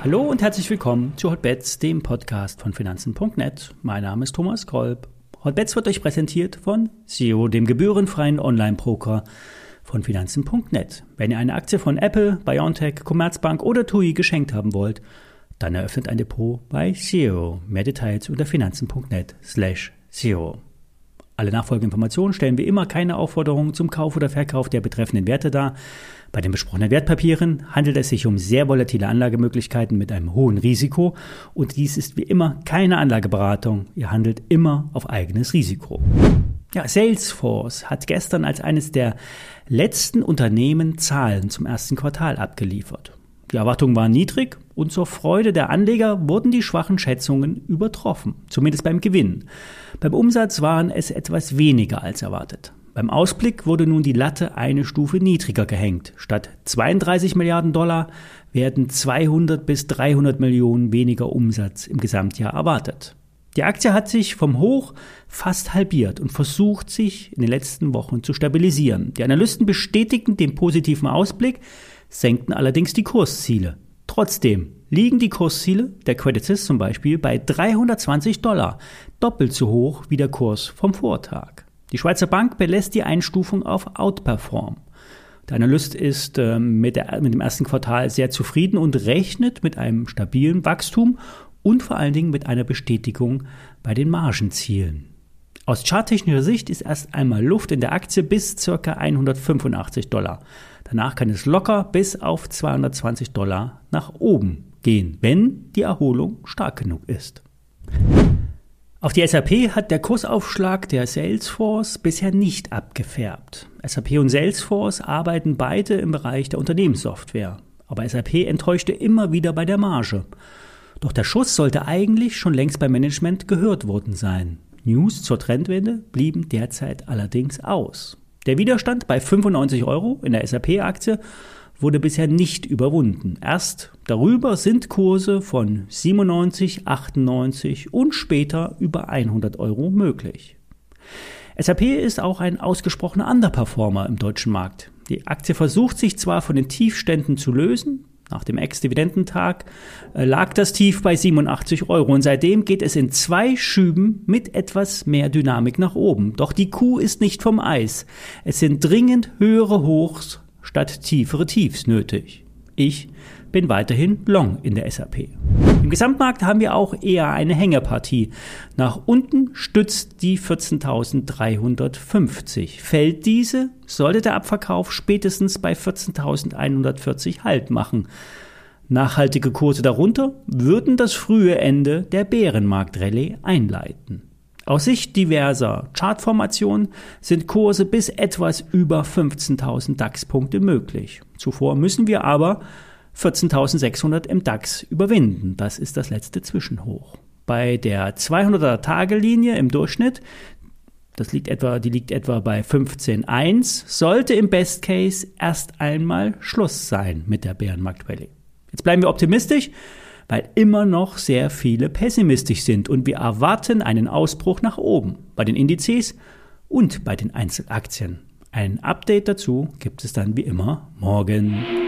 Hallo und herzlich willkommen zu Hotbets, dem Podcast von Finanzen.net. Mein Name ist Thomas Kolb. Hotbets wird euch präsentiert von SEO, dem gebührenfreien Online-Broker von Finanzen.net. Wenn ihr eine Aktie von Apple, BioNTech, Commerzbank oder TUI geschenkt haben wollt, dann eröffnet ein Depot bei SEO. Mehr Details unter Finanzen.net slash SEO. Alle nachfolgenden Informationen stellen wie immer keine Aufforderung zum Kauf oder Verkauf der betreffenden Werte dar. Bei den besprochenen Wertpapieren handelt es sich um sehr volatile Anlagemöglichkeiten mit einem hohen Risiko und dies ist wie immer keine Anlageberatung. Ihr handelt immer auf eigenes Risiko. Ja, Salesforce hat gestern als eines der letzten Unternehmen Zahlen zum ersten Quartal abgeliefert. Die Erwartungen waren niedrig und zur Freude der Anleger wurden die schwachen Schätzungen übertroffen, zumindest beim Gewinn. Beim Umsatz waren es etwas weniger als erwartet. Beim Ausblick wurde nun die Latte eine Stufe niedriger gehängt. Statt 32 Milliarden Dollar werden 200 bis 300 Millionen weniger Umsatz im Gesamtjahr erwartet. Die Aktie hat sich vom Hoch fast halbiert und versucht sich in den letzten Wochen zu stabilisieren. Die Analysten bestätigten den positiven Ausblick, senkten allerdings die Kursziele. Trotzdem liegen die Kursziele der Credit Suisse zum Beispiel bei 320 Dollar, doppelt so hoch wie der Kurs vom Vortag. Die Schweizer Bank belässt die Einstufung auf Outperform. Der Analyst ist äh, mit, der, mit dem ersten Quartal sehr zufrieden und rechnet mit einem stabilen Wachstum und vor allen Dingen mit einer Bestätigung bei den Margenzielen. Aus charttechnischer Sicht ist erst einmal Luft in der Aktie bis ca. 185 Dollar. Danach kann es locker bis auf 220 Dollar nach oben gehen, wenn die Erholung stark genug ist. Auf die SAP hat der Kursaufschlag der Salesforce bisher nicht abgefärbt. SAP und Salesforce arbeiten beide im Bereich der Unternehmenssoftware. Aber SAP enttäuschte immer wieder bei der Marge. Doch der Schuss sollte eigentlich schon längst beim Management gehört worden sein. News zur Trendwende blieben derzeit allerdings aus. Der Widerstand bei 95 Euro in der SAP-Aktie wurde bisher nicht überwunden. Erst darüber sind Kurse von 97, 98 und später über 100 Euro möglich. SAP ist auch ein ausgesprochener Underperformer im deutschen Markt. Die Aktie versucht sich zwar von den Tiefständen zu lösen, nach dem Ex-Dividendentag äh, lag das Tief bei 87 Euro und seitdem geht es in zwei Schüben mit etwas mehr Dynamik nach oben. Doch die Kuh ist nicht vom Eis. Es sind dringend höhere Hochs statt tiefere Tiefs nötig. Ich bin weiterhin long in der SAP. Im Gesamtmarkt haben wir auch eher eine Hängepartie. Nach unten stützt die 14.350. Fällt diese, sollte der Abverkauf spätestens bei 14.140 Halt machen. Nachhaltige Kurse darunter würden das frühe Ende der Bärenmarktrallye einleiten. Aus Sicht diverser Chartformationen sind Kurse bis etwas über 15.000 DAX-Punkte möglich. Zuvor müssen wir aber 14.600 im DAX überwinden. Das ist das letzte Zwischenhoch. Bei der 200er Tagelinie im Durchschnitt, das liegt etwa, die liegt etwa bei 15,1, sollte im Best Case erst einmal Schluss sein mit der Bärenmarkt-Rallye. Jetzt bleiben wir optimistisch, weil immer noch sehr viele pessimistisch sind und wir erwarten einen Ausbruch nach oben bei den Indizes und bei den Einzelaktien. Ein Update dazu gibt es dann wie immer morgen.